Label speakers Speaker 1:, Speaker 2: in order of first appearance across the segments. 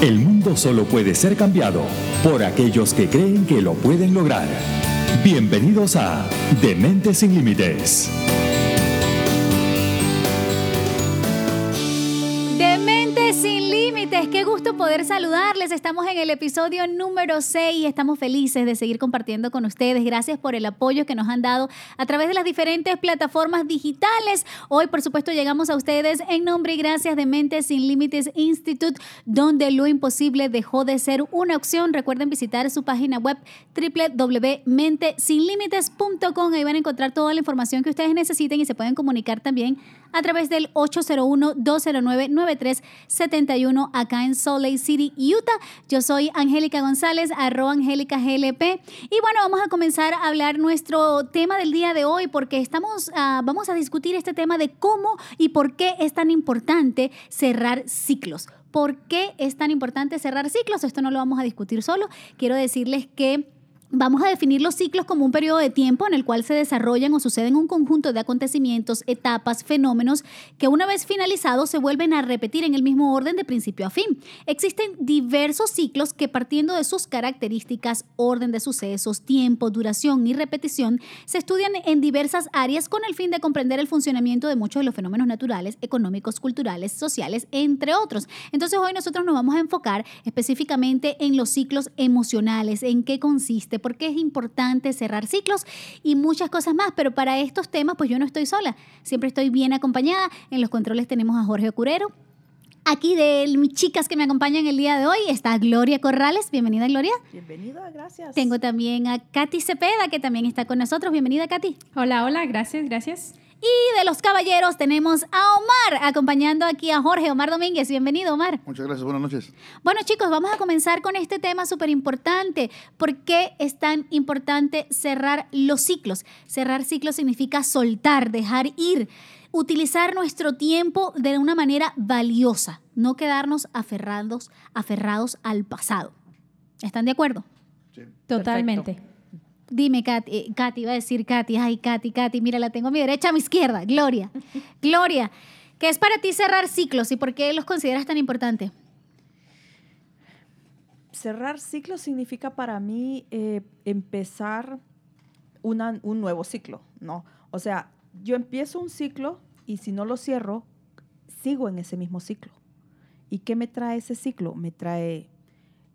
Speaker 1: El mundo solo puede ser cambiado por aquellos que creen que lo pueden lograr. Bienvenidos a Dementes sin Límites.
Speaker 2: Poder saludarles. Estamos en el episodio número 6 y estamos felices de seguir compartiendo con ustedes. Gracias por el apoyo que nos han dado a través de las diferentes plataformas digitales. Hoy, por supuesto, llegamos a ustedes en nombre y gracias de Mentes Sin Límites Institute, donde lo imposible dejó de ser una opción. Recuerden visitar su página web www.mentesinlimites.com. Ahí van a encontrar toda la información que ustedes necesiten y se pueden comunicar también a través del 801-209-9371 acá en Salt Lake City, Utah. Yo soy Angélica González, arroba Angélica GLP. Y bueno, vamos a comenzar a hablar nuestro tema del día de hoy porque estamos, uh, vamos a discutir este tema de cómo y por qué es tan importante cerrar ciclos. ¿Por qué es tan importante cerrar ciclos? Esto no lo vamos a discutir solo. Quiero decirles que Vamos a definir los ciclos como un periodo de tiempo en el cual se desarrollan o suceden un conjunto de acontecimientos, etapas, fenómenos que una vez finalizados se vuelven a repetir en el mismo orden de principio a fin. Existen diversos ciclos que partiendo de sus características, orden de sucesos, tiempo, duración y repetición, se estudian en diversas áreas con el fin de comprender el funcionamiento de muchos de los fenómenos naturales, económicos, culturales, sociales, entre otros. Entonces hoy nosotros nos vamos a enfocar específicamente en los ciclos emocionales, en qué consiste por qué es importante cerrar ciclos y muchas cosas más. Pero para estos temas, pues yo no estoy sola. Siempre estoy bien acompañada. En los controles tenemos a Jorge Curero. Aquí de mis chicas que me acompañan el día de hoy está Gloria Corrales. Bienvenida, Gloria.
Speaker 3: Bienvenida, gracias.
Speaker 2: Tengo también a Katy Cepeda, que también está con nosotros. Bienvenida, Katy.
Speaker 4: Hola, hola, gracias, gracias.
Speaker 2: Y de los caballeros tenemos a Omar acompañando aquí a Jorge Omar Domínguez. Bienvenido, Omar.
Speaker 5: Muchas gracias, buenas noches.
Speaker 2: Bueno, chicos, vamos a comenzar con este tema súper importante. ¿Por qué es tan importante cerrar los ciclos? Cerrar ciclos significa soltar, dejar ir, utilizar nuestro tiempo de una manera valiosa, no quedarnos aferrados, aferrados al pasado. ¿Están de acuerdo?
Speaker 4: Sí. Totalmente.
Speaker 2: Dime, Katy, eh, Katy, iba a decir Katy, ay, Katy, Katy, mira, la tengo a mi derecha, a mi izquierda, Gloria. Gloria, ¿qué es para ti cerrar ciclos y por qué los consideras tan importantes?
Speaker 3: Cerrar ciclos significa para mí eh, empezar un nuevo ciclo, ¿no? O sea, yo empiezo un ciclo y si no lo cierro, sigo en ese mismo ciclo. ¿Y qué me trae ese ciclo? Me trae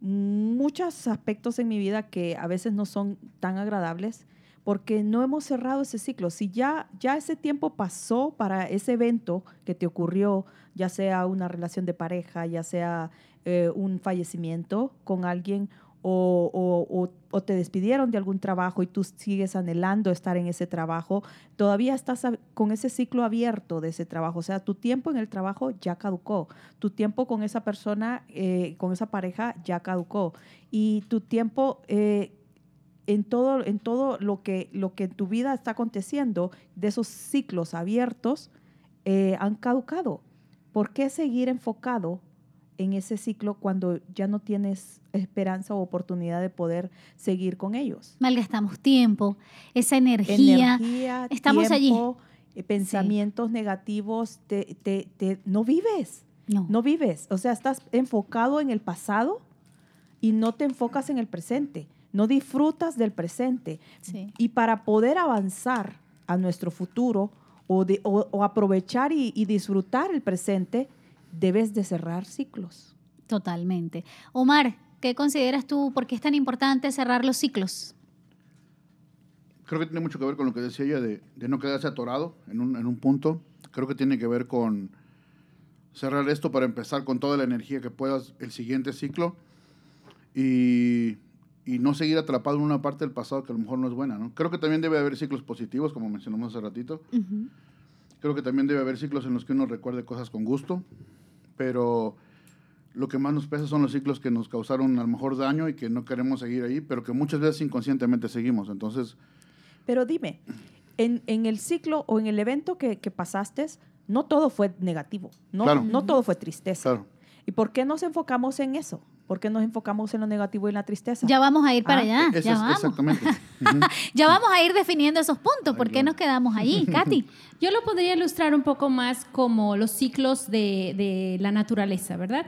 Speaker 3: muchos aspectos en mi vida que a veces no son tan agradables porque no hemos cerrado ese ciclo. Si ya, ya ese tiempo pasó para ese evento que te ocurrió, ya sea una relación de pareja, ya sea eh, un fallecimiento con alguien o, te despidieron de algún trabajo y tú sigues anhelando estar en ese trabajo, todavía estás con ese ciclo abierto de ese trabajo. O sea, tu tiempo en el trabajo ya caducó, tu tiempo con esa persona, eh, con esa pareja ya caducó y tu tiempo... Eh, en todo, en todo lo, que, lo que en tu vida está aconteciendo, de esos ciclos abiertos, eh, han caducado. ¿Por qué seguir enfocado en ese ciclo cuando ya no tienes esperanza o oportunidad de poder seguir con ellos.
Speaker 2: Malgastamos tiempo, esa energía, estamos allí.
Speaker 3: Eh, pensamientos negativos, te, te, no vives, no. no vives. O sea, estás enfocado en el pasado y no te enfocas en el presente, no disfrutas del presente. Y para poder avanzar a nuestro futuro o, de, o, aprovechar y, y disfrutar el presente, debes de cerrar ciclos.
Speaker 2: Totalmente. Omar, ¿qué consideras tú? ¿Por qué es tan importante cerrar los ciclos?
Speaker 5: Creo que tiene mucho que ver con lo que decía ella de, no quedarse atorado en un, en un, punto. Creo que tiene que ver con cerrar esto para empezar con toda la energía que puedas el siguiente ciclo y, y, no seguir atrapado en una parte del pasado que a lo mejor no es buena. ¿no? Creo que también debe haber ciclos positivos, como mencionamos hace ratito. Creo que también debe haber ciclos en los que uno recuerde cosas con gusto pero lo que más nos pesa son los ciclos que nos causaron a lo mejor daño y que no queremos seguir ahí, pero que muchas veces inconscientemente seguimos. Entonces...
Speaker 3: Pero dime, en, en el ciclo o en el evento que, que pasaste, no todo fue negativo, no, no todo fue tristeza. ¿Y por qué nos enfocamos en eso? ¿Por qué nos enfocamos en lo negativo y en la tristeza?
Speaker 2: Ya vamos a ir para
Speaker 3: Ah,
Speaker 2: allá.
Speaker 5: Eso
Speaker 2: Ya
Speaker 5: es-
Speaker 2: vamos.
Speaker 5: exactamente.
Speaker 2: Ya vamos a ir definiendo esos puntos. ¿Por qué nos quedamos allí, Katy?
Speaker 4: Yo lo podría ilustrar un poco más como los ciclos de, de la naturaleza, ¿verdad?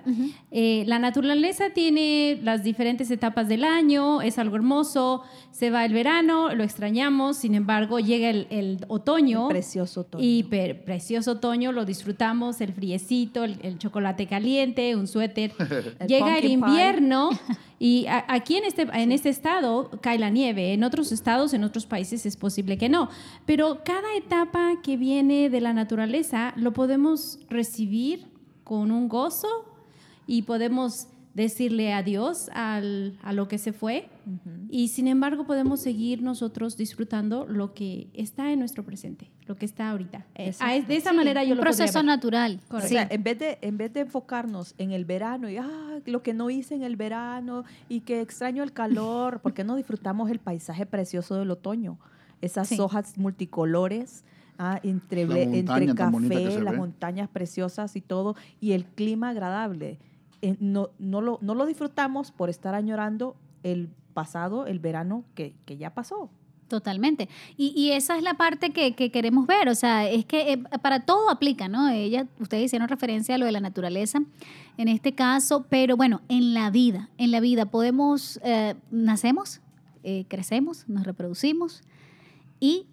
Speaker 4: Eh, la naturaleza tiene las diferentes etapas del año, es algo hermoso, se va el verano, lo extrañamos, sin embargo llega el, el otoño.
Speaker 3: Precioso otoño.
Speaker 4: Y per- precioso otoño, lo disfrutamos, el friecito, el, el chocolate caliente, un suéter.
Speaker 3: El
Speaker 4: Llega el. Invierno y a- aquí en este, en este estado cae la nieve. En otros estados, en otros países es posible que no. Pero cada etapa que viene de la naturaleza lo podemos recibir con un gozo y podemos decirle adiós al- a lo que se fue. Y sin embargo podemos seguir nosotros disfrutando lo que está en nuestro presente, lo que está ahorita. Eh, a- de esa
Speaker 2: Sí,
Speaker 4: manera yo
Speaker 2: un
Speaker 4: lo
Speaker 2: proceso natural.
Speaker 3: O
Speaker 2: Sí.
Speaker 3: sea, en vez, de, en vez de enfocarnos en el verano y ah, lo que no hice en el verano y que extraño el calor, ¿por qué no disfrutamos el paisaje precioso del otoño? Esas
Speaker 2: Sí.
Speaker 3: hojas multicolores, ah, entre,
Speaker 5: La
Speaker 3: ble-
Speaker 5: montaña
Speaker 3: entre café, las
Speaker 5: ve.
Speaker 3: montañas preciosas y todo, y el clima agradable. Eh, no, no, lo, no lo disfrutamos por estar añorando el pasado, el verano que, que ya pasó.
Speaker 2: Totalmente. Y, y esa es la parte que, que queremos ver. O sea, es que eh, para todo aplica, ¿no? Ella, ustedes hicieron referencia a lo de la naturaleza en este caso, pero bueno, en la vida, en la vida podemos, eh, nacemos, eh, crecemos, nos reproducimos y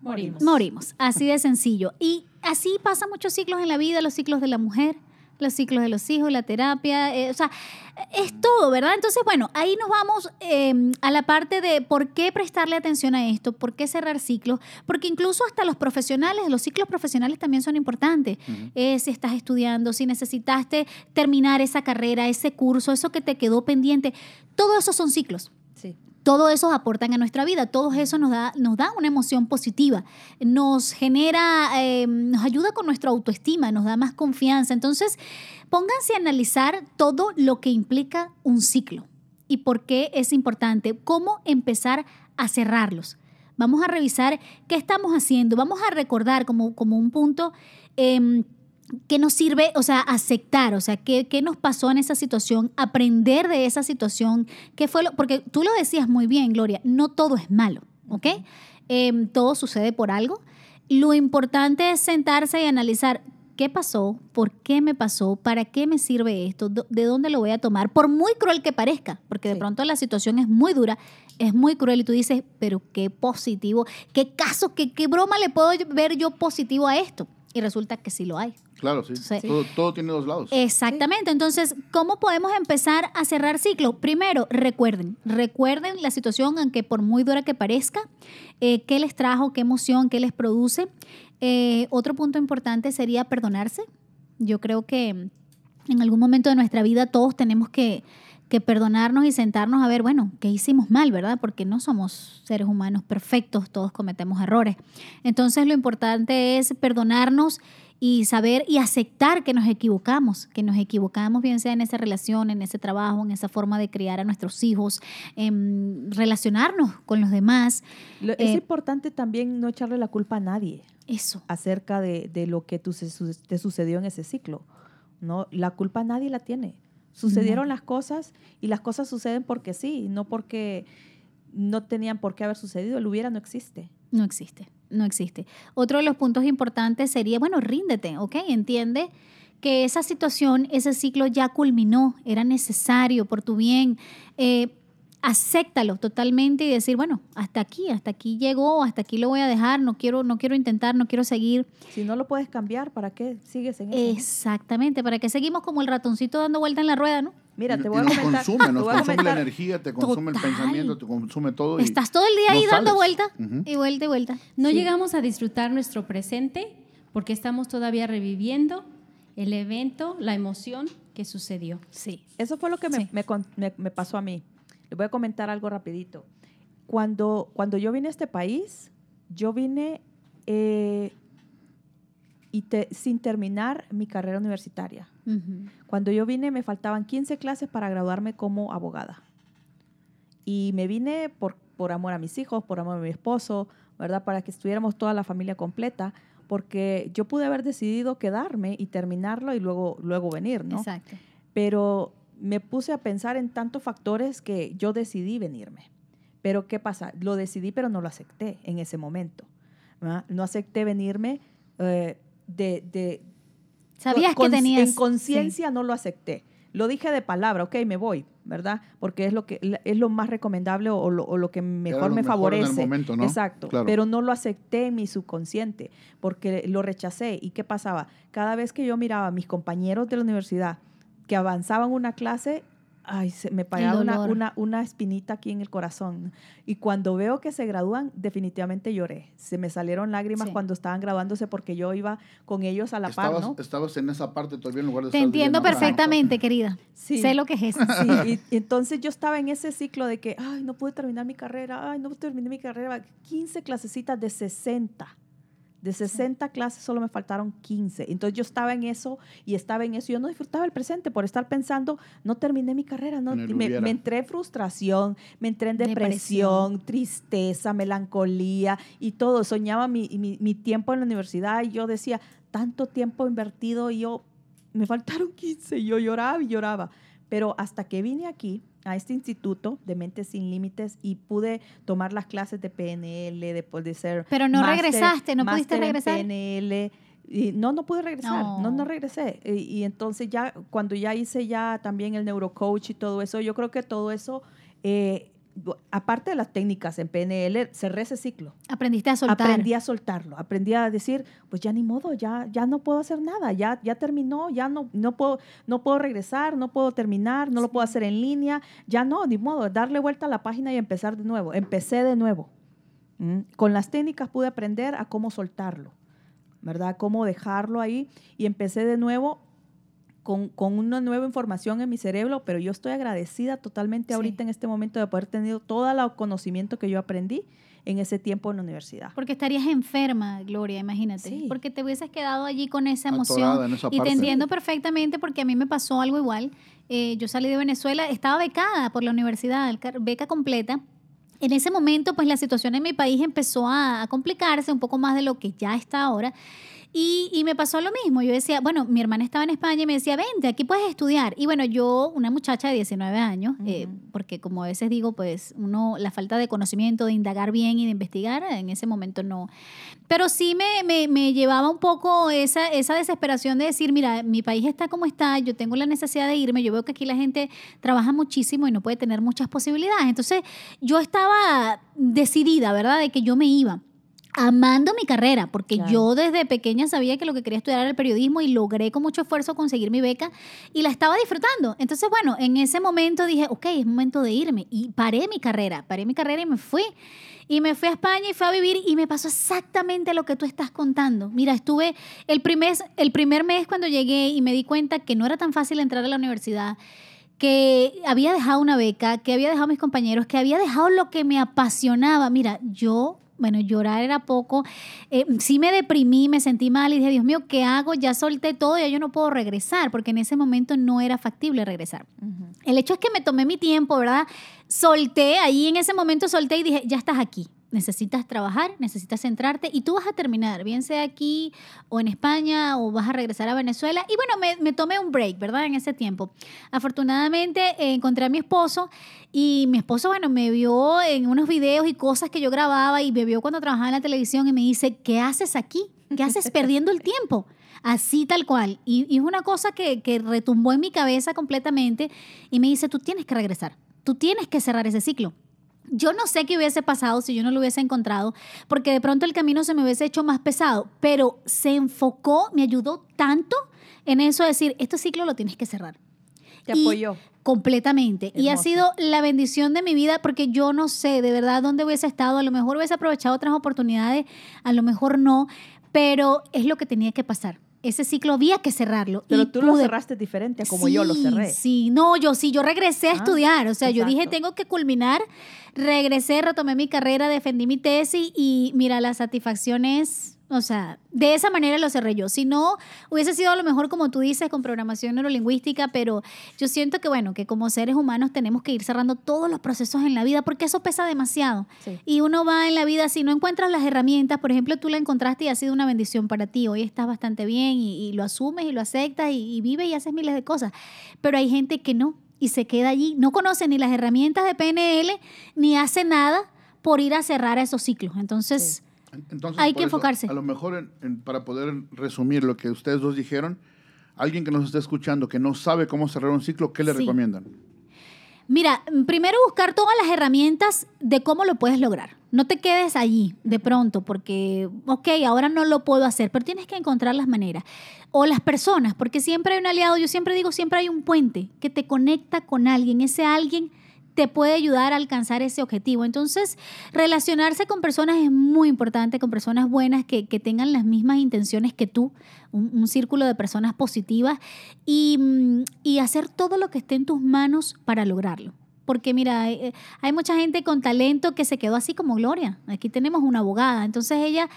Speaker 4: Morimos.
Speaker 2: morimos. Así de sencillo. Y así pasan muchos ciclos en la vida, los ciclos de la mujer, los ciclos de los hijos, la terapia, eh, o sea, es todo, ¿verdad? Entonces, bueno, ahí nos vamos eh, a la parte de por qué prestarle atención a esto, por qué cerrar ciclos, porque incluso hasta los profesionales, los ciclos profesionales también son importantes. Eh, si estás estudiando, si necesitaste terminar esa carrera, ese curso, eso que te quedó pendiente, todo eso son ciclos
Speaker 3: Sí.
Speaker 2: Todo eso aportan a nuestra vida, todo eso nos da, nos da una emoción positiva, nos genera, eh, nos ayuda con nuestra autoestima, nos da más confianza. Entonces, pónganse a analizar todo lo que implica un ciclo y por qué es importante, cómo empezar a cerrarlos. Vamos a revisar qué estamos haciendo, vamos a recordar como, como un punto. em, ¿Qué nos sirve, o sea, aceptar? O sea, ¿qué, qué nos pasó en esa situación? Aprender de esa situación. ¿Qué fue lo? Porque tú lo decías muy bien, Gloria, no todo es malo, ¿ok? Em, todo sucede por algo. Lo importante es sentarse y analizar qué pasó, por qué me pasó, para qué me sirve esto, de dónde lo voy a tomar, por muy cruel que parezca, porque de
Speaker 3: Sí.
Speaker 2: pronto la situación es muy dura, es muy cruel y tú dices, pero qué positivo, qué caso, qué, qué broma le puedo ver yo positivo a esto. Y resulta que sí lo hay.
Speaker 5: Claro, sí.
Speaker 2: Sí.
Speaker 5: Todo, todo tiene dos lados.
Speaker 2: Exactamente. Entonces, ¿cómo podemos empezar a cerrar ciclos? Primero, recuerden, recuerden la situación, aunque por muy dura que parezca, eh, qué les trajo, qué emoción, qué les produce. Eh, otro punto importante sería perdonarse. Yo creo que en algún momento de nuestra vida todos tenemos que, que perdonarnos y sentarnos a ver, bueno, qué hicimos mal, ¿verdad? Porque no somos seres humanos perfectos, todos cometemos errores. Entonces lo importante es perdonarnos y saber y aceptar que nos equivocamos, que nos equivocamos bien sea en esa relación, en ese trabajo, en esa forma de criar a nuestros hijos, en relacionarnos con los demás.
Speaker 3: Lo-
Speaker 2: Eh,
Speaker 3: es importante también no echarle la culpa a nadie.
Speaker 2: Eso.
Speaker 3: acerca de, de lo que te sucedió en ese ciclo. ¿no? La culpa nadie la tiene. Sucedieron las cosas y las cosas suceden porque sí, no porque no tenían por qué haber sucedido. El hubiera no existe.
Speaker 2: No existe, no existe. Otro de los puntos importantes sería, bueno, ríndete, ¿ok? Entiende que esa situación, ese ciclo ya culminó, era necesario por tu bien. Eh, acéptalo totalmente y decir, bueno, hasta aquí, hasta aquí llegó, hasta aquí lo voy a dejar, no quiero, no quiero intentar, no quiero seguir.
Speaker 3: Si no lo puedes cambiar, ¿para qué sigues en eso?
Speaker 2: Exactamente, para que seguimos como el ratoncito dando vuelta en la rueda, ¿no?
Speaker 3: Mira, te voy a
Speaker 5: nos
Speaker 3: comentar.
Speaker 5: consume,
Speaker 3: te
Speaker 5: nos
Speaker 3: voy a
Speaker 5: consume la energía, te consume
Speaker 2: Total.
Speaker 5: el pensamiento, te consume todo. Y
Speaker 2: Estás todo el día ahí
Speaker 5: no
Speaker 2: dando
Speaker 5: sales.
Speaker 2: vuelta y vuelta y vuelta.
Speaker 4: No
Speaker 3: Sí.
Speaker 4: llegamos a disfrutar nuestro presente porque estamos todavía reviviendo el evento, la emoción que sucedió.
Speaker 2: Sí.
Speaker 3: Eso fue lo que me,
Speaker 2: Sí.
Speaker 3: me con- me- me pasó a mí. Les voy a comentar algo rapidito. Cuando, cuando yo vine a este país, yo vine eh, y te- sin terminar mi carrera universitaria.
Speaker 2: Ujú.
Speaker 3: Cuando yo vine me faltaban 15 clases para graduarme como abogada. Y me vine por, por amor a mis hijos, por amor a mi esposo, ¿verdad? Para que estuviéramos toda la familia completa, porque yo pude haber decidido quedarme y terminarlo y luego, luego venir, ¿no?
Speaker 2: Exacto.
Speaker 3: Pero me puse a pensar en tantos factores que yo decidí venirme. Pero ¿qué pasa? Lo decidí, pero no lo acepté en ese momento. ¿verdad? No acepté venirme eh, de, de,
Speaker 2: Sabías
Speaker 3: con-
Speaker 2: que tenías...
Speaker 3: En conciencia no lo acepté. Lo dije de palabra, ok, me voy, ¿verdad? Porque es lo que es lo más recomendable o lo, o lo que mejor
Speaker 5: lo
Speaker 3: me
Speaker 5: mejor en el
Speaker 3: favorece.
Speaker 5: momento, ¿no?
Speaker 3: Exacto.
Speaker 5: Claro.
Speaker 3: Pero no lo acepté en mi subconsciente porque lo rechacé. ¿Y qué pasaba? Cada vez que yo miraba a mis compañeros de la universidad que avanzaban una clase, ay, se me pagaba una, una, una espinita aquí en el corazón. Y cuando veo que se gradúan, definitivamente lloré. Se me salieron lágrimas
Speaker 2: Sí.
Speaker 3: cuando estaban graduándose porque yo iba con ellos a la par,
Speaker 5: Estabas,
Speaker 3: ¿no?
Speaker 5: estabas en esa parte todavía en lugar de
Speaker 2: Te
Speaker 5: estar
Speaker 2: entiendo perfectamente, querida.
Speaker 3: Sí.
Speaker 2: Sé lo que es eso.
Speaker 3: Sí, y, y entonces yo estaba en ese ciclo de que, ay, no pude terminar mi carrera, ay, no terminé mi carrera. 15 clasecitas de 60. De 60 clases solo me faltaron 15. Entonces yo estaba en eso y estaba en eso. Yo no disfrutaba el presente por estar pensando, no terminé mi carrera. No, me, me entré en frustración, me entré en
Speaker 2: Depresión.
Speaker 3: depresión, tristeza, melancolía y todo. Soñaba mi, mi, mi tiempo en la universidad y yo decía, tanto tiempo invertido y yo, me faltaron 15. Y yo lloraba y lloraba. Pero hasta que vine aquí, a este instituto de Mentes Sin Límites, y pude tomar las clases de PNL, de poder ser.
Speaker 2: Pero no regresaste, ¿no pudiste regresar?
Speaker 3: PNL. Y no, no pude regresar, no,
Speaker 2: No.
Speaker 3: no, regresé. Y, y entonces ya, cuando ya hice ya también el neurocoach y todo eso, yo creo que todo eso, eh, aparte de las técnicas en PNL, cerré ese ciclo.
Speaker 2: Aprendiste a soltar.
Speaker 3: Aprendí a soltarlo, aprendí a decir, pues ya ni modo, ya, ya no puedo hacer nada, ya, ya terminó, ya no, no, puedo, no puedo regresar, no puedo terminar, no lo puedo hacer en línea, ya no, ni modo, darle vuelta a la página y empezar de nuevo. Empecé de nuevo. ¿Mm? Con las técnicas pude aprender a cómo soltarlo, ¿verdad? Cómo dejarlo ahí y empecé de nuevo con, con una nueva información en mi cerebro, pero yo estoy agradecida totalmente
Speaker 2: Sí.
Speaker 3: ahorita en este momento de haber tenido todo el conocimiento que yo aprendí en ese tiempo en la universidad.
Speaker 2: Porque estarías enferma, Gloria, imagínate.
Speaker 3: Sí.
Speaker 2: Porque te hubieses quedado allí con esa emoción.
Speaker 5: en esa
Speaker 2: Y te entiendo perfectamente porque a mí me pasó algo igual. Eh, yo salí de Venezuela, estaba becada por la universidad, beca completa. En ese momento, pues la situación en mi país empezó a, a complicarse un poco más de lo que ya está ahora. Y, y me pasó lo mismo. Yo decía, bueno, mi hermana estaba en España y me decía, vente, aquí puedes estudiar. Y bueno, yo, una muchacha de 19 años, eh,
Speaker 3: Ujú.
Speaker 2: porque como a veces digo, pues uno, la falta de conocimiento, de indagar bien y de investigar, en ese momento no. Pero sí me, me, me llevaba un poco esa, esa desesperación de decir, mira, mi país está como está, yo tengo la necesidad de irme, yo veo que aquí la gente trabaja muchísimo y no puede tener muchas posibilidades. Entonces yo estaba decidida, ¿verdad?, de que yo me iba amando mi carrera, porque
Speaker 3: Claro.
Speaker 2: yo desde pequeña sabía que lo que quería estudiar era el periodismo y logré con mucho esfuerzo conseguir mi beca y la estaba disfrutando. Entonces, bueno, en ese momento dije, ok, es momento de irme y paré mi carrera, paré mi carrera y me fui. Y me fui a España y fui a vivir y me pasó exactamente lo que tú estás contando. Mira, estuve el primer, el primer mes cuando llegué y me di cuenta que no era tan fácil entrar a la universidad que había dejado una beca, que había dejado a mis compañeros, que había dejado lo que me apasionaba. Mira, yo, bueno, llorar era poco. Eh, sí me deprimí, me sentí mal y dije, Dios mío, ¿qué hago? Ya solté todo, ya yo no puedo regresar, porque en ese momento no era factible regresar. El hecho es que me tomé mi tiempo, ¿verdad? Solté, ahí en ese momento solté y dije, ya estás aquí. Necesitas trabajar, necesitas centrarte y tú vas a terminar, bien sea aquí o en España o vas a regresar a Venezuela. Y bueno, me, me tomé un break, ¿verdad? En ese tiempo. Afortunadamente eh, encontré a mi esposo y mi esposo, bueno, me vio en unos videos y cosas que yo grababa y me vio cuando trabajaba en la televisión y me dice, ¿qué haces aquí? ¿Qué haces perdiendo el tiempo? Así tal cual. Y, y es una cosa que, que retumbó en mi cabeza completamente y me dice, tú tienes que regresar, tú tienes que cerrar ese ciclo. Yo no sé qué hubiese pasado si yo no lo hubiese encontrado, porque de pronto el camino se me hubiese hecho más pesado, pero se enfocó, me ayudó tanto en eso de decir, este ciclo lo tienes que cerrar.
Speaker 3: Te
Speaker 2: Y
Speaker 3: apoyó.
Speaker 2: Completamente. Y ha sido la bendición de mi vida porque yo no sé de verdad dónde hubiese estado. A lo mejor hubiese aprovechado otras oportunidades, a lo mejor no, pero es lo que tenía que pasar. Ese ciclo había que cerrarlo.
Speaker 3: Pero
Speaker 2: y
Speaker 3: tú lo cerraste diferente a como yo lo cerré.
Speaker 2: Sí, no, yo sí, yo regresé a
Speaker 3: Ah,
Speaker 2: estudiar. O sea, yo dije, tengo que culminar. Regresé, retomé mi carrera, defendí mi tesis y mira, la satisfacción es, o sea, de esa manera lo cerré yo. Si no, hubiese sido a lo mejor como tú dices, con programación neurolingüística, pero yo siento que, bueno, que como seres humanos tenemos que ir cerrando todos los procesos en la vida porque eso pesa demasiado.
Speaker 3: Sí.
Speaker 2: Y uno va en la vida, si no encuentras las herramientas, por ejemplo, tú la encontraste y ha sido una bendición para ti. Hoy estás bastante bien y, y lo asumes y lo aceptas y, y vives y haces miles de cosas. Pero hay gente que no. y se queda allí. No conoce ni las herramientas de PNL ni hace nada por ir a cerrar esos ciclos. Entonces,
Speaker 5: Entonces,
Speaker 2: Hay que
Speaker 5: eso,
Speaker 2: enfocarse.
Speaker 5: A lo mejor, en- en- para poder resumir lo que ustedes dos dijeron, alguien que nos está escuchando que no sabe cómo cerrar un ciclo, ¿qué le
Speaker 2: Sí.
Speaker 5: recomiendan?
Speaker 2: Mira, primero buscar todas las herramientas de cómo lo puedes lograr. No te quedes allí de pronto porque, ok, ahora no lo puedo hacer, pero tienes que encontrar las maneras. O las personas, porque siempre hay un aliado, yo siempre digo, siempre hay un puente que te conecta con alguien. Ese alguien te puede ayudar a alcanzar ese objetivo. Entonces, relacionarse con personas es muy importante, con personas buenas que, que tengan las mismas intenciones que tú, un, círculo de personas positivas y, mm, y hacer todo lo que esté en tus manos para lograrlo. Porque mira, hay, hay mucha gente con talento que se quedó así como Gloria. Aquí tenemos una abogada. Entonces ella,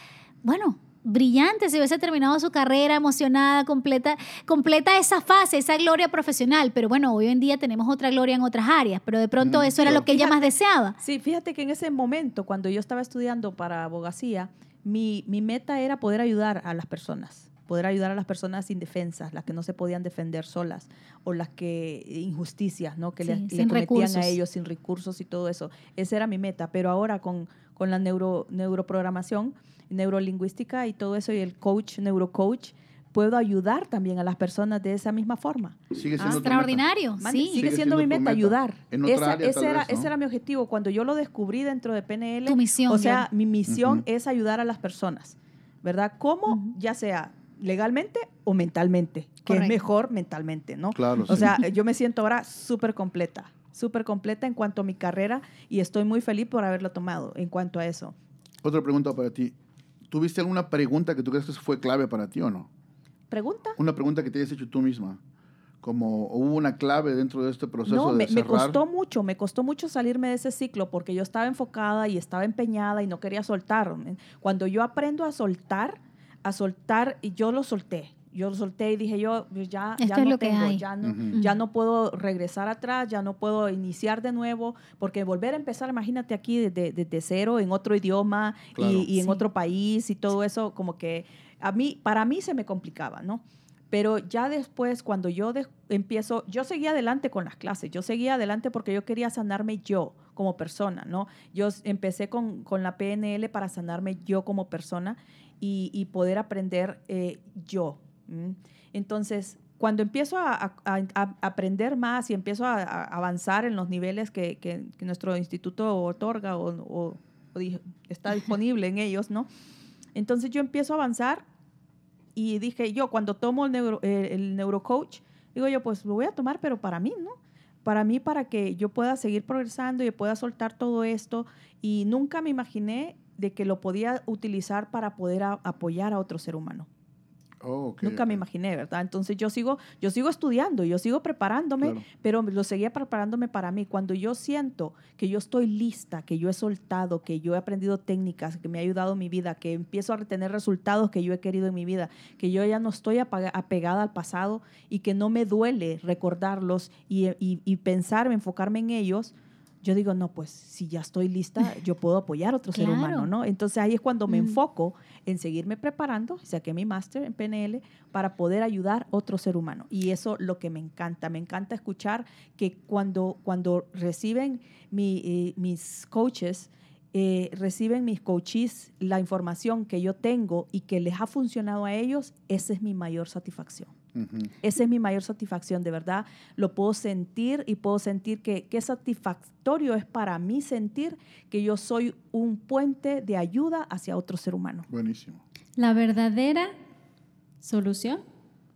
Speaker 2: bueno, brillante, si hubiese terminado su carrera emocionada, completa, completa esa fase, esa gloria profesional. Pero bueno, hoy en día tenemos otra gloria en otras áreas, pero de pronto
Speaker 5: Mm,
Speaker 2: eso era lo que ella más deseaba.
Speaker 3: Sí, fíjate que en ese momento, cuando yo estaba estudiando para abogacía, mi, mi meta era poder ayudar a las personas, poder ayudar a las personas indefensas, las que no se podían defender solas, o las que injusticias, ¿no? Que
Speaker 2: Sí,
Speaker 3: le, le cometían
Speaker 2: recursos.
Speaker 3: a ellos sin recursos y todo eso. Esa era mi meta, pero ahora con, con la neuro, neuroprogramación, neurolingüística y todo eso, y el coach, neurocoach, puedo ayudar también a las personas de esa misma forma.
Speaker 5: Sigue siendo tu meta.
Speaker 2: Extraordinario,
Speaker 3: Mande,
Speaker 2: sí.
Speaker 3: Sigue,
Speaker 5: Sigue
Speaker 3: siendo,
Speaker 5: siendo
Speaker 3: mi meta,
Speaker 5: meta.
Speaker 3: ayudar.
Speaker 5: En otra
Speaker 3: Esa-
Speaker 5: área,
Speaker 3: ese, era,
Speaker 5: vez, ¿no?
Speaker 3: ese era mi objetivo. Cuando yo lo descubrí dentro de PNL,
Speaker 2: Tu misión,
Speaker 3: o sea, mi misión es ayudar a las personas, ¿verdad? ¿Cómo? Ya sea legalmente o mentalmente, que
Speaker 2: Correcto.
Speaker 3: es mejor mentalmente, ¿no?
Speaker 5: Claro,
Speaker 3: O
Speaker 5: sí.
Speaker 3: sea, yo me siento ahora súper completa, súper completa en cuanto a mi carrera y estoy muy feliz por haberlo tomado en cuanto a eso.
Speaker 5: Otra pregunta para ti. ¿Tuviste alguna pregunta que tú crees que fue clave para ti o no?
Speaker 3: ¿Pregunta?
Speaker 5: Una pregunta que te hayas hecho tú misma. Como hubo una clave dentro de este proceso
Speaker 3: No,
Speaker 5: de
Speaker 3: me, me
Speaker 5: cerrar.
Speaker 3: costó mucho, me costó mucho salirme de ese ciclo porque yo estaba enfocada y estaba empeñada y no quería soltar. Cuando yo aprendo a soltar, a soltar, y yo lo solté. Yo lo solté y dije yo, pues ya,
Speaker 2: Esto
Speaker 3: ya no tengo, ya no,
Speaker 5: Ujú.
Speaker 3: ya no puedo regresar atrás, ya no puedo iniciar de nuevo, porque volver a empezar, imagínate aquí desde, desde cero, en otro idioma y-
Speaker 5: Claro.
Speaker 3: y, en
Speaker 2: Sí.
Speaker 3: otro país y todo eso, como que a mí, para mí se me complicaba, ¿no? Pero ya después, cuando yo de- empiezo, yo seguía adelante con las clases, yo seguía adelante porque yo quería sanarme yo como persona, ¿no? Yo empecé con, con la PNL para sanarme yo como persona y, y poder aprender eh, yo. ¿M? Entonces, cuando empiezo a, a- a- a aprender más y empiezo a, avanzar en los niveles que, que- que nuestro instituto otorga o, o- o di- está disponible en ellos, ¿no? Entonces yo empiezo a avanzar y dije yo, cuando tomo el, neuro, eh, el neurocoach, digo yo, pues lo voy a tomar, pero para mí, ¿no? Para mí, para que yo pueda seguir progresando y pueda soltar todo esto. Y nunca me imaginé de que lo podía utilizar para poder apoyar a otro ser humano.
Speaker 5: Oh,
Speaker 3: Nunca me imaginé, ¿verdad? Entonces yo sigo, yo sigo estudiando, yo sigo preparándome,
Speaker 5: Claro.
Speaker 3: pero lo seguía preparándome para mí. Cuando yo siento que yo estoy lista, que yo he soltado, que yo he aprendido técnicas, que me ha ayudado en mi vida, que empiezo a retener resultados que yo he querido en mi vida, que yo ya no estoy apegada al pasado y que no me duele recordarlos y, y, y pensar, enfocarme en ellos. Yo digo, no, pues si ya estoy lista, yo puedo apoyar a otro ser humano, ¿no? Entonces ahí es cuando me
Speaker 2: Mm.
Speaker 3: enfoco en seguirme preparando, saqué mi máster en PNL para poder ayudar a otro ser humano. Y eso lo que me encanta, me encanta escuchar que cuando, cuando reciben mi, eh, mis coaches, eh, reciben mis coaches la información que yo tengo y que les ha funcionado a ellos, esa es mi mayor satisfacción. Esa es mi mayor satisfacción, de verdad. Lo puedo sentir y puedo sentir que qué satisfactorio es para mí sentir que yo soy un puente de ayuda hacia otro ser humano.
Speaker 5: Buenísimo.
Speaker 4: La verdadera solución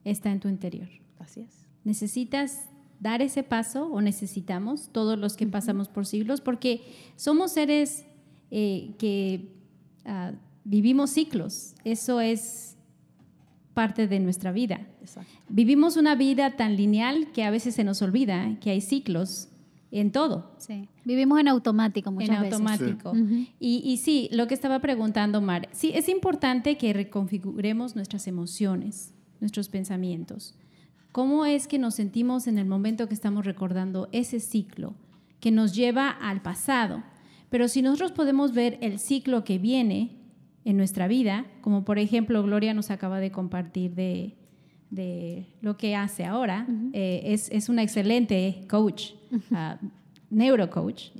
Speaker 4: está en tu interior.
Speaker 3: Así es.
Speaker 4: Necesitas dar ese paso o necesitamos todos los que pasamos por siglos porque somos seres eh, que ah, vivimos ciclos. Eso es parte de nuestra vida.
Speaker 3: Exacto.
Speaker 4: Vivimos una vida tan lineal que a veces se nos olvida que hay ciclos en todo.
Speaker 2: Sí. Vivimos en automático muchas
Speaker 4: en
Speaker 2: veces.
Speaker 4: automático.
Speaker 2: Ujú.
Speaker 4: y, y sí, lo que estaba preguntando Mar, sí, es importante que reconfiguremos nuestras emociones, nuestros pensamientos. ¿Cómo es que nos sentimos en el momento que estamos recordando ese ciclo que nos lleva al pasado? Pero si nosotros podemos ver el ciclo que viene en nuestra vida, como por ejemplo Gloria nos acaba de compartir de, de lo que hace ahora. Eh, es, es una excelente coach, uh, neurocoach.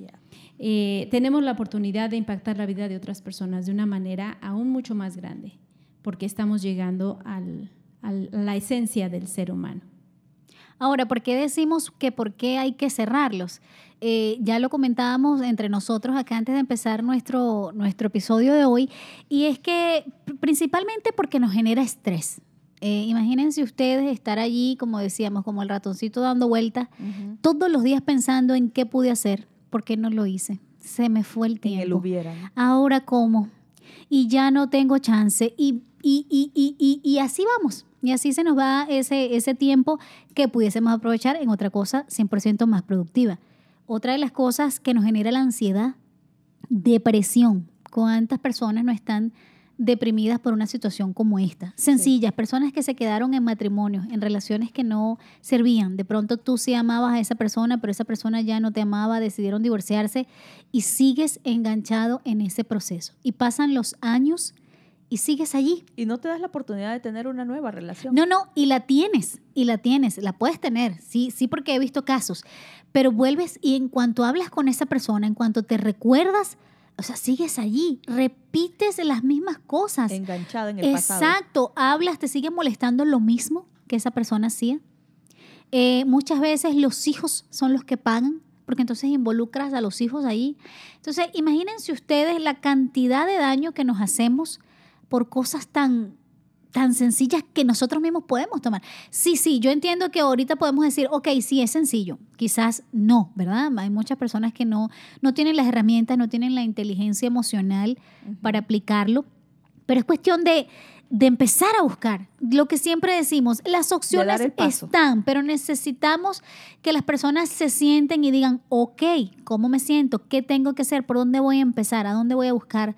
Speaker 4: Eh, tenemos la oportunidad de impactar la vida de otras personas de una manera aún mucho más grande, porque estamos llegando al, a la esencia del ser humano.
Speaker 2: Ahora, ¿por qué decimos que por qué hay que cerrarlos? Eh, ya lo comentábamos entre nosotros acá antes de empezar nuestro, nuestro episodio de hoy, y es que principalmente porque nos genera estrés. Eh, imagínense ustedes estar allí, como decíamos, como el ratoncito dando vueltas, todos los días pensando en qué pude hacer, por qué no lo hice. Se me fue el tiempo.
Speaker 3: En el hubiera.
Speaker 2: Ahora cómo. Y ya no tengo chance. Y, y, y, y, y así vamos. Y así se nos va ese, ese tiempo que pudiésemos aprovechar en otra cosa 100% más productiva. Otra de las cosas que nos genera la ansiedad, depresión. ¿Cuántas personas no están deprimidas por una situación como esta? Sencillas, personas que se quedaron en matrimonios, en relaciones que no servían. De pronto tú sí amabas a esa persona, pero esa persona ya no te amaba, decidieron divorciarse y sigues enganchado en ese proceso. Y pasan los años y sigues allí.
Speaker 3: Y no te das la oportunidad de tener una nueva relación.
Speaker 2: No, no, y la tienes, y la tienes, la puedes tener, sí, sí, porque he visto casos, pero vuelves y en cuanto hablas con esa persona, en cuanto te recuerdas, o sea, sigues allí, repites las mismas cosas.
Speaker 3: Enganchado en el pasado.
Speaker 2: Exacto, hablas, te sigue molestando lo mismo que esa persona hacía. Eh, muchas veces los hijos son los que pagan, porque entonces involucras a los hijos ahí. Entonces, imagínense ustedes la cantidad de daño que nos hacemos por cosas tan, tan sencillas que nosotros mismos podemos tomar. Sí, sí, yo entiendo que ahorita podemos decir, ok, sí, es sencillo. Quizás no, ¿verdad? Hay muchas personas que no, no tienen las herramientas, no tienen la inteligencia emocional para aplicarlo, pero es cuestión de, de empezar a buscar. Lo que siempre decimos, las opciones están, pero necesitamos que las personas se sienten y digan, ok, ¿cómo me siento? ¿Qué tengo que hacer? ¿Por dónde voy a empezar? ¿A dónde voy a buscar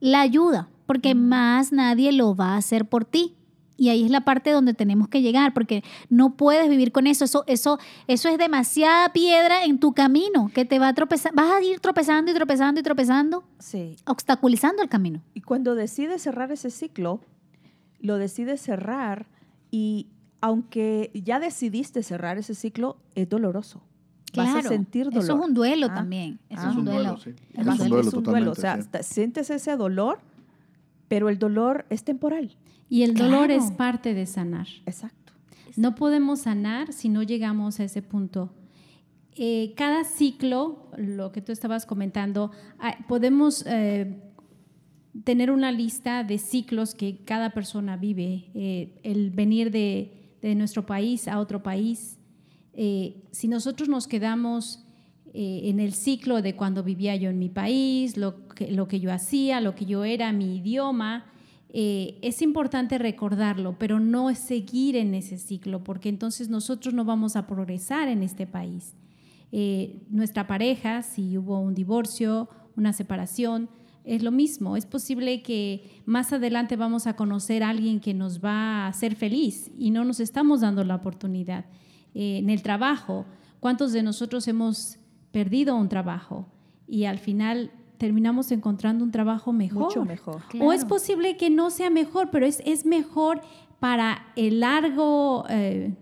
Speaker 2: la ayuda? Porque más nadie lo va a hacer por ti. Y ahí es la parte donde tenemos que llegar, porque no puedes vivir con eso. Eso, eso, eso es demasiada piedra en tu camino que te va a tropezar. Vas a ir tropezando y tropezando y tropezando,
Speaker 3: Sí.
Speaker 2: obstaculizando el camino.
Speaker 3: Y cuando decides cerrar ese ciclo, lo decides cerrar y aunque ya decidiste cerrar ese ciclo, es doloroso. Vas a
Speaker 2: Claro,
Speaker 3: sentir dolor.
Speaker 2: Eso es un duelo
Speaker 3: Ah.
Speaker 2: también. Eso
Speaker 3: Ah.
Speaker 2: es un duelo.
Speaker 5: sí.
Speaker 2: Es
Speaker 3: Vas-
Speaker 2: un duelo.
Speaker 3: es un duelo. O sea, hasta sientes ese dolor, pero el dolor es temporal.
Speaker 4: Y el dolor es parte de sanar.
Speaker 3: Exacto.
Speaker 4: No podemos sanar si no llegamos a ese punto. Eh, cada ciclo, lo que tú estabas comentando, ah, podemos eh, tener una lista de ciclos que cada persona vive. Eh, el venir de, de nuestro país a otro país. Si nosotros nos quedamos eh, en el ciclo de cuando vivía yo en mi país, lo que, lo que yo hacía, lo que yo era, mi idioma, eh, es importante recordarlo, pero no seguir en ese ciclo, porque entonces nosotros no vamos a progresar en este país. Eh, nuestra pareja, si hubo un divorcio, una separación, es lo mismo. Es posible que más adelante vamos a conocer a alguien que nos va a hacer feliz y no nos estamos dando la oportunidad. Eh, en el trabajo, ¿cuántos de nosotros hemos perdido un trabajo y al final terminamos encontrando un trabajo mejor?
Speaker 3: Mucho mejor.
Speaker 4: O es posible que no sea mejor, pero es, es mejor para el largo, eh,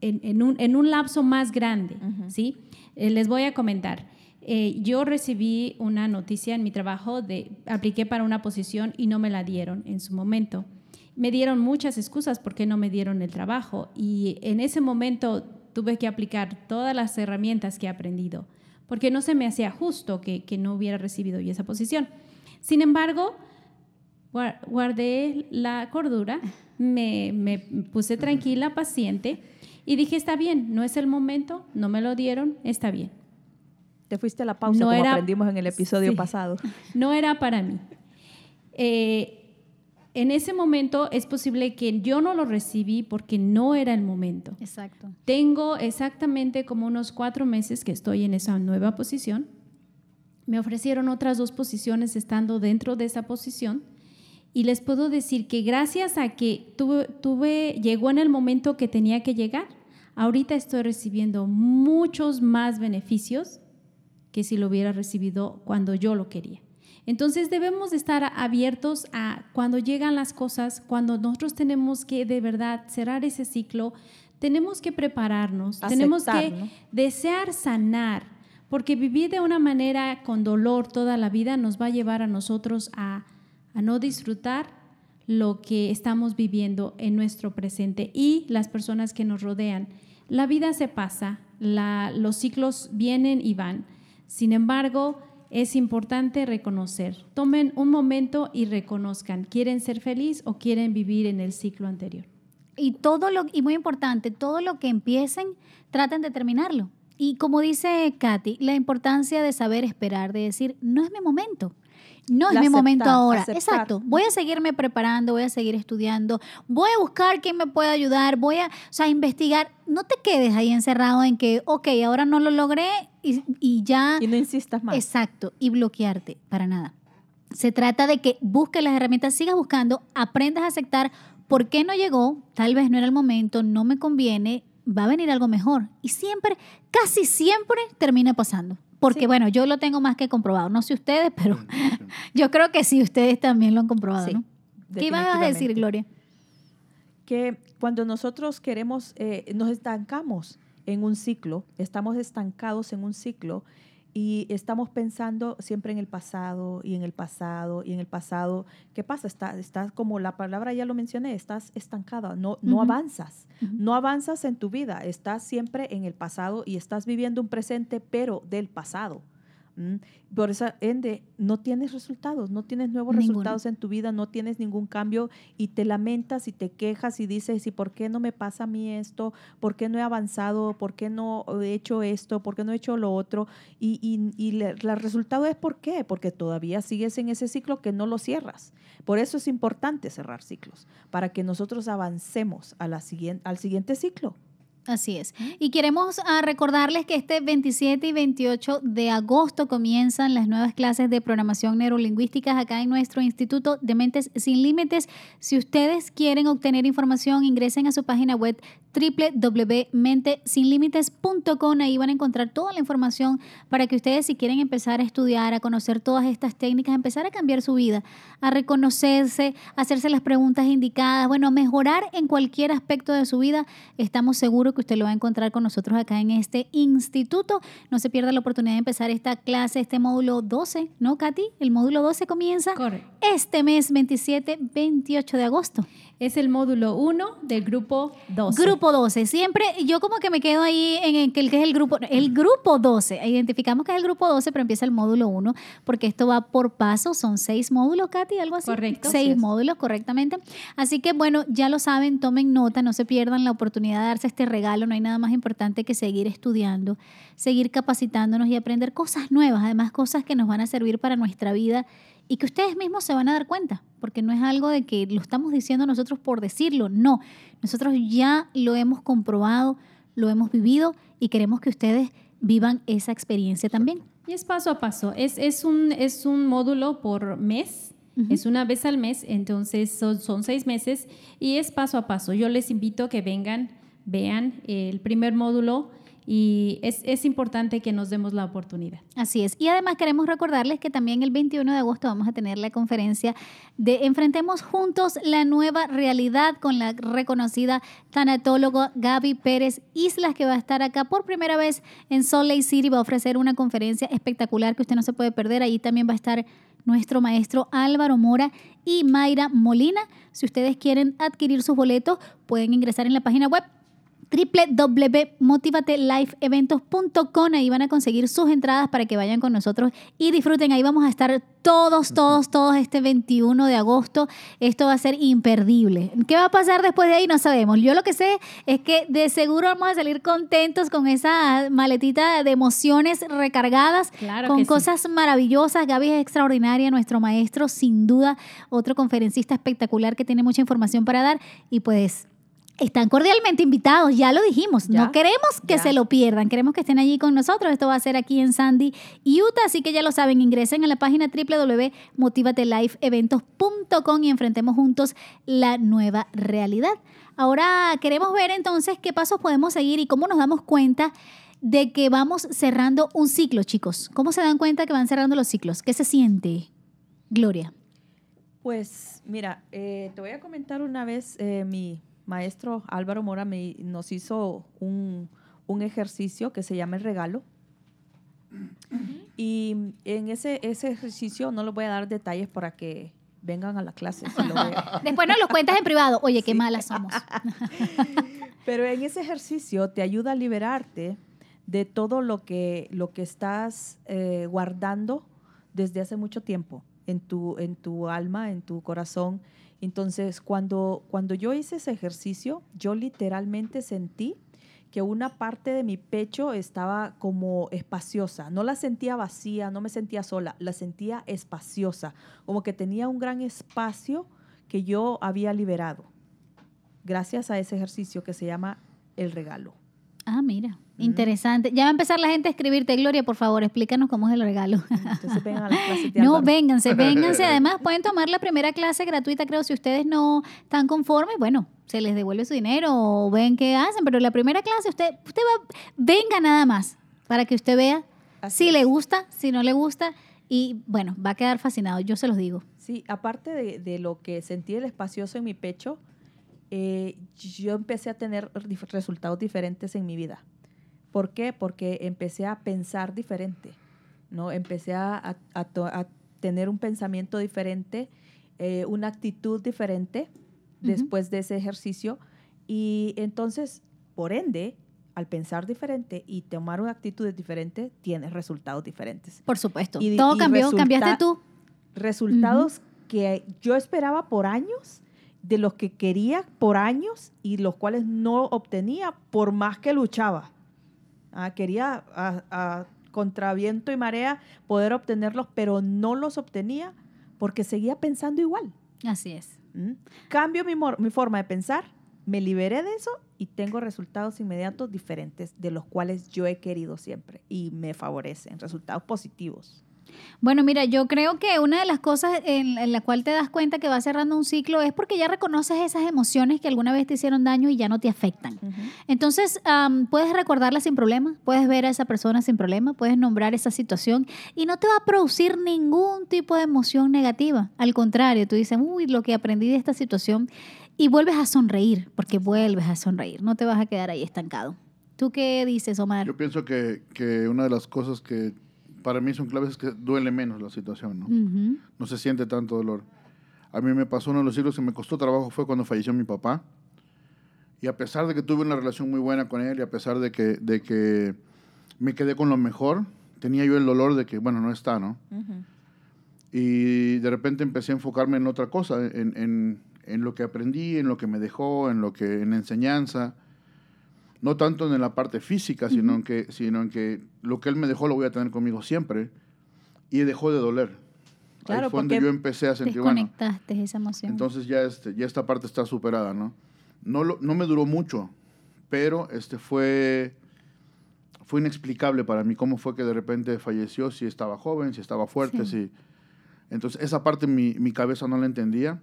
Speaker 4: en, en un, en un lapso más grande, ¿sí? Eh, les voy a comentar. Eh, yo recibí una noticia en mi trabajo de apliqué para una posición y no me la dieron en su momento. Me dieron muchas excusas por qué no me dieron el trabajo y en ese momento tuve que aplicar todas las herramientas que he aprendido porque no se me hacía justo que, que no hubiera recibido yo esa posición. Sin embargo, guar- guardé la cordura, me, me puse tranquila, paciente y dije, está bien, no es el momento, no me lo dieron, está bien.
Speaker 3: Te fuiste a la pausa
Speaker 4: No
Speaker 3: como
Speaker 4: era-
Speaker 3: aprendimos en el episodio
Speaker 4: Sí.
Speaker 3: pasado.
Speaker 4: No era para mí. Eh, en ese momento es posible que yo no lo recibí porque no era el momento.
Speaker 2: Exacto.
Speaker 4: Tengo exactamente como unos cuatro meses que estoy en esa nueva posición. Me ofrecieron otras dos posiciones estando dentro de esa posición y les puedo decir que gracias a que tuve, tuve llegó en el momento que tenía que llegar, ahorita estoy recibiendo muchos más beneficios que si lo hubiera recibido cuando yo lo quería. Entonces debemos estar abiertos a cuando llegan las cosas, cuando nosotros tenemos que de verdad cerrar ese ciclo, tenemos que prepararnos, tenemos que
Speaker 3: ¿no?
Speaker 4: desear sanar, porque vivir de una manera con dolor toda la vida nos va a llevar a nosotros a, a no disfrutar lo que estamos viviendo en nuestro presente y las personas que nos rodean. La vida se pasa, la- los ciclos vienen y van. Sin embargo, es importante reconocer. Tomen un momento y reconozcan. ¿Quieren ser feliz o quieren vivir en el ciclo anterior?
Speaker 2: Y todo lo, y muy importante, todo lo que empiecen, traten de terminarlo. Y como dice Katy, la importancia de saber esperar, de decir, no es mi momento. No es mi momento ahora.
Speaker 3: aceptar.
Speaker 2: Exacto. Voy a seguirme preparando, voy a seguir estudiando, voy a buscar quién me pueda ayudar, voy a, o sea, investigar. No te quedes ahí encerrado en que, ok, ahora no lo logré y, y ya.
Speaker 3: Y no insistas más.
Speaker 2: Exacto, y bloquearte, para nada. Se trata de que busques las herramientas, sigas buscando, aprendas a aceptar por qué no llegó, tal vez no era el momento, no me conviene, va a venir algo mejor. Y siempre, casi siempre termina pasando. Porque
Speaker 3: Sí.
Speaker 2: bueno, yo lo tengo más que comprobado. No sé ustedes, pero yo creo que sí, ustedes también lo han comprobado,
Speaker 3: Sí,
Speaker 2: ¿no? ¿Qué ibas a decir. Gloria?
Speaker 3: que cuando nosotros queremos, eh, nos estancamos en un ciclo, estamos estancados en un ciclo y estamos pensando siempre en el pasado y en el pasado y en el pasado. ¿Qué pasa? Estás está como la palabra ya lo mencioné, estás estancada, no, no avanzas, no avanzas en tu vida, estás siempre en el pasado y estás viviendo un presente, pero del pasado. Por eso, ende, no tienes resultados, no tienes nuevos
Speaker 2: Ninguno.
Speaker 3: resultados en tu vida, no tienes ningún cambio y te lamentas y te quejas y dices, ¿y por qué no me pasa a mí esto? ¿Por qué no he avanzado? ¿Por qué no he hecho esto? ¿Por qué no he hecho lo otro? Y, y, y le- el resultado es ¿por qué? Porque todavía sigues en ese ciclo que no lo cierras. Por eso es importante cerrar ciclos, para que nosotros avancemos a la siguiente, al siguiente ciclo.
Speaker 2: Así es. Y queremos ah, recordarles que este 27 y 28 de agosto comienzan las nuevas clases de programación neurolingüísticas acá en nuestro Instituto de Mentes Sin Límites. Si ustedes quieren obtener información, ingresen a su página web www.mentesinlimites.com. Ahí van a encontrar toda la información para que ustedes si quieren empezar a estudiar, a conocer todas estas técnicas, empezar a cambiar su vida, a reconocerse, a hacerse las preguntas indicadas, bueno, a mejorar en cualquier aspecto de su vida, estamos seguros que usted lo va a encontrar con nosotros acá en este instituto. No se pierda la oportunidad de empezar esta clase, este módulo 12, ¿no, Katy? El módulo 12 comienza este mes 27, 28 de agosto.
Speaker 4: Es el módulo 1 del grupo 12.
Speaker 2: Grupo 12. Siempre yo como que me quedo ahí en el que es el grupo, el grupo 12. Identificamos que es el grupo 12, pero empieza el módulo 1, porque esto va por paso. Son seis módulos, Katy, algo así.
Speaker 4: Correcto.
Speaker 2: Seis módulos, correctamente. Así que bueno, ya lo saben, tomen nota, no se pierdan la oportunidad de darse este regalo. No hay nada más importante que seguir estudiando, seguir capacitándonos y aprender cosas nuevas, además cosas que nos van a servir para nuestra vida y que ustedes mismos se van a dar cuenta, porque no es algo de que lo estamos diciendo nosotros por decirlo, no, nosotros ya lo hemos comprobado, lo hemos vivido y queremos que ustedes vivan esa experiencia también.
Speaker 4: Y es paso a paso. Es, es, un, es un módulo por mes. Es una vez al mes, entonces son, son seis meses y es paso a paso. Yo les invito a que vengan, vean el primer módulo y es, es importante que nos demos la oportunidad.
Speaker 2: Así es. Y además queremos recordarles que también el 21 de agosto vamos a tener la conferencia de Enfrentemos Juntos la Nueva Realidad con la reconocida tanatóloga Gaby Pérez Islas, que va a estar acá por primera vez en Salt Lake City. Va a ofrecer una conferencia espectacular que usted no se puede perder. Ahí también va a estar nuestro maestro Álvaro Mora y Mayra Molina. Si ustedes quieren adquirir sus boletos, pueden ingresar en la página web www.motivatelifeeventos.com. Ahí van a conseguir sus entradas para que vayan con nosotros y disfruten. Ahí vamos a estar todos, todos, todos este 21 de agosto. Esto va a ser imperdible. ¿Qué va a pasar después de ahí? No sabemos. Yo lo que sé es que de seguro vamos a salir contentos con esa maletita de emociones recargadas,
Speaker 4: Claro
Speaker 2: con
Speaker 4: sí.
Speaker 2: cosas maravillosas. Gaby es extraordinaria, nuestro maestro, sin duda, otro conferencista espectacular que tiene mucha información para dar. Y pues están cordialmente invitados, ya lo dijimos.
Speaker 3: Ya,
Speaker 2: no queremos que
Speaker 3: ya.
Speaker 2: se lo pierdan, queremos que estén allí con nosotros. Esto va a ser aquí en Sandy, Utah, así que ya lo saben, ingresen a la página www.motivatelifeeventos.com y enfrentemos juntos la nueva realidad. Ahora queremos ver entonces qué pasos podemos seguir y cómo nos damos cuenta de que vamos cerrando un ciclo, chicos. ¿Cómo se dan cuenta que van cerrando los ciclos? ¿Qué se siente? Gloria.
Speaker 3: Pues mira, eh, te voy a comentar una vez, eh, mi maestro Álvaro Mora me, nos hizo un, un ejercicio que se llama el regalo. Y en ese, ese ejercicio no les voy a dar detalles para que vengan a la clase. si lo veo.
Speaker 2: Después nos lo cuentas en privado. Oye, qué malas somos.
Speaker 3: Pero en ese ejercicio te ayuda a liberarte de todo lo que, lo que estás eh, guardando desde hace mucho tiempo en tu, en tu alma, en tu corazón. Entonces, cuando, cuando yo hice ese ejercicio, yo literalmente sentí que una parte de mi pecho estaba como espaciosa. No la sentía vacía, no me sentía sola, la sentía espaciosa, como que tenía un gran espacio que yo había liberado gracias a ese ejercicio que se llama el regalo.
Speaker 2: Ah, mira, interesante. Ya va a empezar la gente a escribirte, Gloria, por favor, explícanos cómo es el regalo.
Speaker 3: Entonces vengan a las clases de
Speaker 2: No, vénganse, vénganse. Además, pueden tomar la primera clase gratuita, creo, si ustedes no están conformes, bueno, se les devuelve su dinero o ven qué hacen, pero la primera clase, usted, usted va, venga nada más para que usted vea
Speaker 3: Así
Speaker 2: si le gusta, si no le gusta, y bueno, va a quedar fascinado, yo se los digo.
Speaker 3: Sí, aparte de, de lo que sentí el espacioso en mi pecho, eh, yo empecé a tener resultados diferentes en mi vida. ¿Por qué? Porque empecé a pensar diferente, ¿no? Empecé a, tener un pensamiento diferente, eh, una actitud diferente después de ese ejercicio. Y entonces, por ende, al pensar diferente y tomar una actitud diferente, tienes resultados diferentes.
Speaker 2: Por supuesto.
Speaker 3: Y-
Speaker 2: Todo
Speaker 3: y
Speaker 2: cambió, cambiaste tú.
Speaker 3: resultados que yo esperaba por años, de los que quería por años y los cuales no obtenía por más que luchaba. Ah, quería a, a contra viento y marea poder obtenerlos, pero no los obtenía porque seguía pensando igual.
Speaker 2: Así es.
Speaker 3: ¿Mm? Cambio mi, mi forma de pensar, me liberé de eso y tengo resultados inmediatos diferentes de los cuales yo he querido siempre y me favorecen, resultados positivos.
Speaker 2: Bueno, mira, yo creo que una de las cosas en, en la cual te das cuenta que va cerrando un ciclo es porque ya reconoces esas emociones que alguna vez te hicieron daño y ya no te afectan. Entonces, puedes recordarla sin problema, puedes ver a esa persona sin problema, puedes nombrar esa situación y no te va a producir ningún tipo de emoción negativa. Al contrario, tú dices, uy, lo que aprendí de esta situación y vuelves a sonreír, porque vuelves a sonreír, no te vas a quedar ahí estancado. ¿Tú qué dices, Omar?
Speaker 5: Yo pienso que, que una de las cosas que para mí son claves es que duele menos la situación, ¿no? No se siente tanto dolor. A mí me pasó uno de los siglos que me costó trabajo fue cuando falleció mi papá. Y a pesar de que tuve una relación muy buena con él y a pesar de que, de que me quedé con lo mejor, tenía yo el dolor de que, bueno, no está, ¿no? Y de repente empecé a enfocarme en otra cosa, en, en- en lo que aprendí, en lo que me dejó, en lo que en enseñanza. No tanto en la parte física, sino, en que, sino en que lo que él me dejó lo voy a tener conmigo siempre. Y dejó de doler.
Speaker 3: Claro,
Speaker 5: Ahí fue donde yo empecé a sentir, bueno,
Speaker 2: esa emoción.
Speaker 5: entonces ya, este, ya esta parte está superada, ¿no? No, lo- no me duró mucho, pero este fue, fue inexplicable para mí cómo fue que de repente falleció, si estaba joven, si estaba fuerte,
Speaker 2: Sí.
Speaker 5: si... Entonces esa parte mi, mi cabeza no la entendía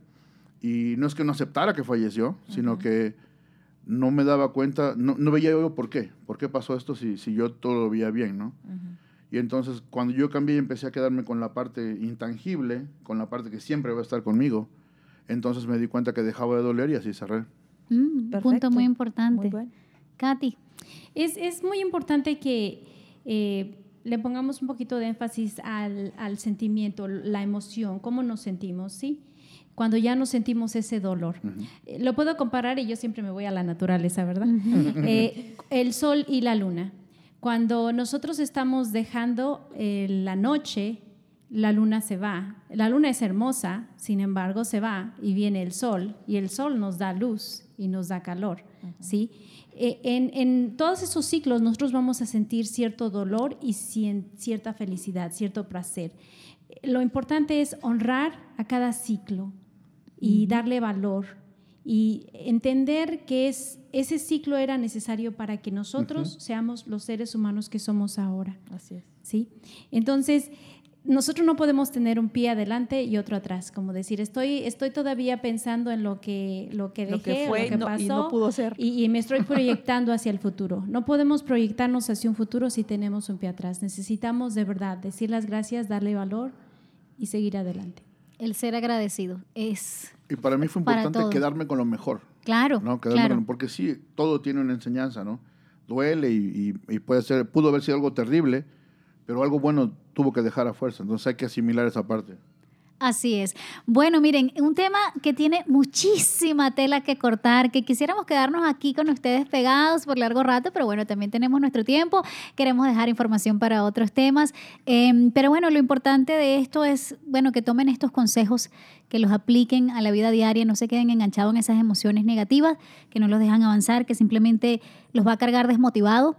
Speaker 5: y no es que no aceptara que falleció, sino que no me daba cuenta, no, no veía yo por qué, por qué pasó esto si, si yo todo lo veía bien, ¿no? Y entonces cuando yo cambié y empecé a quedarme con la parte intangible, con la parte que siempre va a estar conmigo, entonces me di cuenta que dejaba de doler y así cerré.
Speaker 2: Mm, punto muy importante.
Speaker 3: Muy bueno.
Speaker 2: Katy.
Speaker 4: Es, es muy importante que eh, le pongamos un poquito de énfasis al, al sentimiento, la emoción, cómo nos sentimos, ¿sí? Cuando ya no sentimos ese dolor. Eh, Lo puedo comparar y yo siempre me voy a la naturaleza, ¿verdad? Eh, el sol y la luna. Cuando nosotros estamos dejando eh, la noche, la luna se va. La luna es hermosa, sin embargo, se va y viene el sol, y el sol nos da luz y nos da calor, ¿sí? Eh, en, en todos esos ciclos nosotros vamos a sentir cierto dolor y cien- cierta felicidad, cierto placer. Lo importante es honrar a cada ciclo y darle valor y entender que es, ese ciclo era necesario para que nosotros seamos los seres humanos que somos ahora.
Speaker 3: Así es.
Speaker 4: ¿sí? Entonces, nosotros no podemos tener un pie adelante y otro atrás, como decir, estoy, estoy todavía pensando en lo que, lo que
Speaker 3: Lo
Speaker 4: dejé,
Speaker 3: que
Speaker 4: o
Speaker 3: fue
Speaker 4: lo que
Speaker 3: no-
Speaker 4: pasó,
Speaker 3: y no pudo ser.
Speaker 4: y, y me estoy proyectando hacia el futuro. No podemos proyectarnos hacia un futuro si tenemos un pie atrás. Necesitamos de verdad decir las gracias, darle valor y seguir adelante.
Speaker 2: El ser agradecido es...
Speaker 5: Y para mí fue importante quedarme con lo mejor.
Speaker 2: Claro,
Speaker 5: ¿no? Quedarme
Speaker 2: claro.
Speaker 5: con- porque sí, todo tiene una enseñanza, ¿no? Duele y, y- y puede ser, pudo haber sido algo terrible, pero algo bueno tuvo que dejar a fuerza. Entonces hay que asimilar esa parte.
Speaker 2: Así es. Bueno, miren, un tema que tiene muchísima tela que cortar, que quisiéramos quedarnos aquí con ustedes pegados por largo rato, pero bueno, también tenemos nuestro tiempo, queremos dejar información para otros temas. Eh, pero bueno, lo importante de esto es, bueno, que tomen estos consejos, que los apliquen a la vida diaria, no se queden enganchados en esas emociones negativas, que no los dejan avanzar, que simplemente los va a cargar desmotivados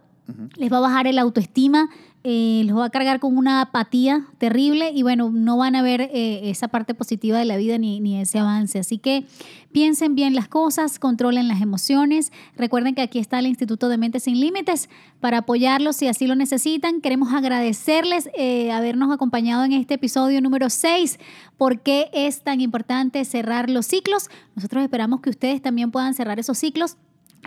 Speaker 2: les va a bajar el autoestima, eh, los va a cargar con una apatía terrible y bueno, no van a ver eh, esa parte positiva de la vida ni, ni ese avance. Así que piensen bien las cosas, controlen las emociones. Recuerden que aquí está el Instituto de Mentes Sin Límites para apoyarlos si así lo necesitan. Queremos agradecerles eh, habernos acompañado en este episodio número 6. ¿Por qué es tan importante cerrar los ciclos? Nosotros esperamos que ustedes también puedan cerrar esos ciclos.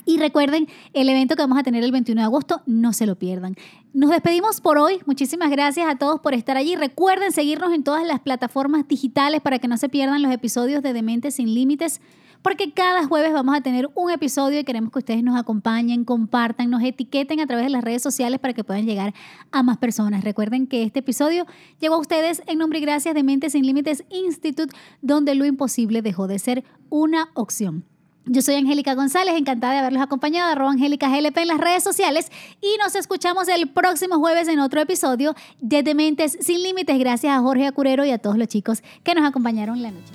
Speaker 2: Y recuerden, el evento que vamos a tener el 21 de agosto, no se lo pierdan. Nos despedimos por hoy. Muchísimas gracias a todos por estar allí. Recuerden seguirnos en todas las plataformas digitales para que no se pierdan los episodios de Dementes sin Límites, porque cada jueves vamos a tener un episodio y queremos que ustedes nos acompañen, compartan, nos etiqueten a través de las redes sociales para que puedan llegar a más personas. Recuerden que este episodio llegó a ustedes en nombre y gracias de Mentes sin Límites Institute, donde lo imposible dejó de ser una opción. Yo soy Angélica González, encantada de haberlos acompañado, arroba Angélica GLP en las redes sociales y nos escuchamos el próximo jueves en otro episodio de Dementes Sin Límites. Gracias a Jorge Acurero y a todos los chicos que nos acompañaron la noche.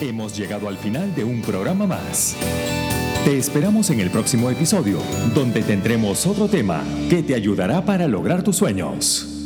Speaker 1: Hemos llegado al final de un programa más. Te esperamos en el próximo episodio, donde tendremos otro tema que te ayudará para lograr tus sueños.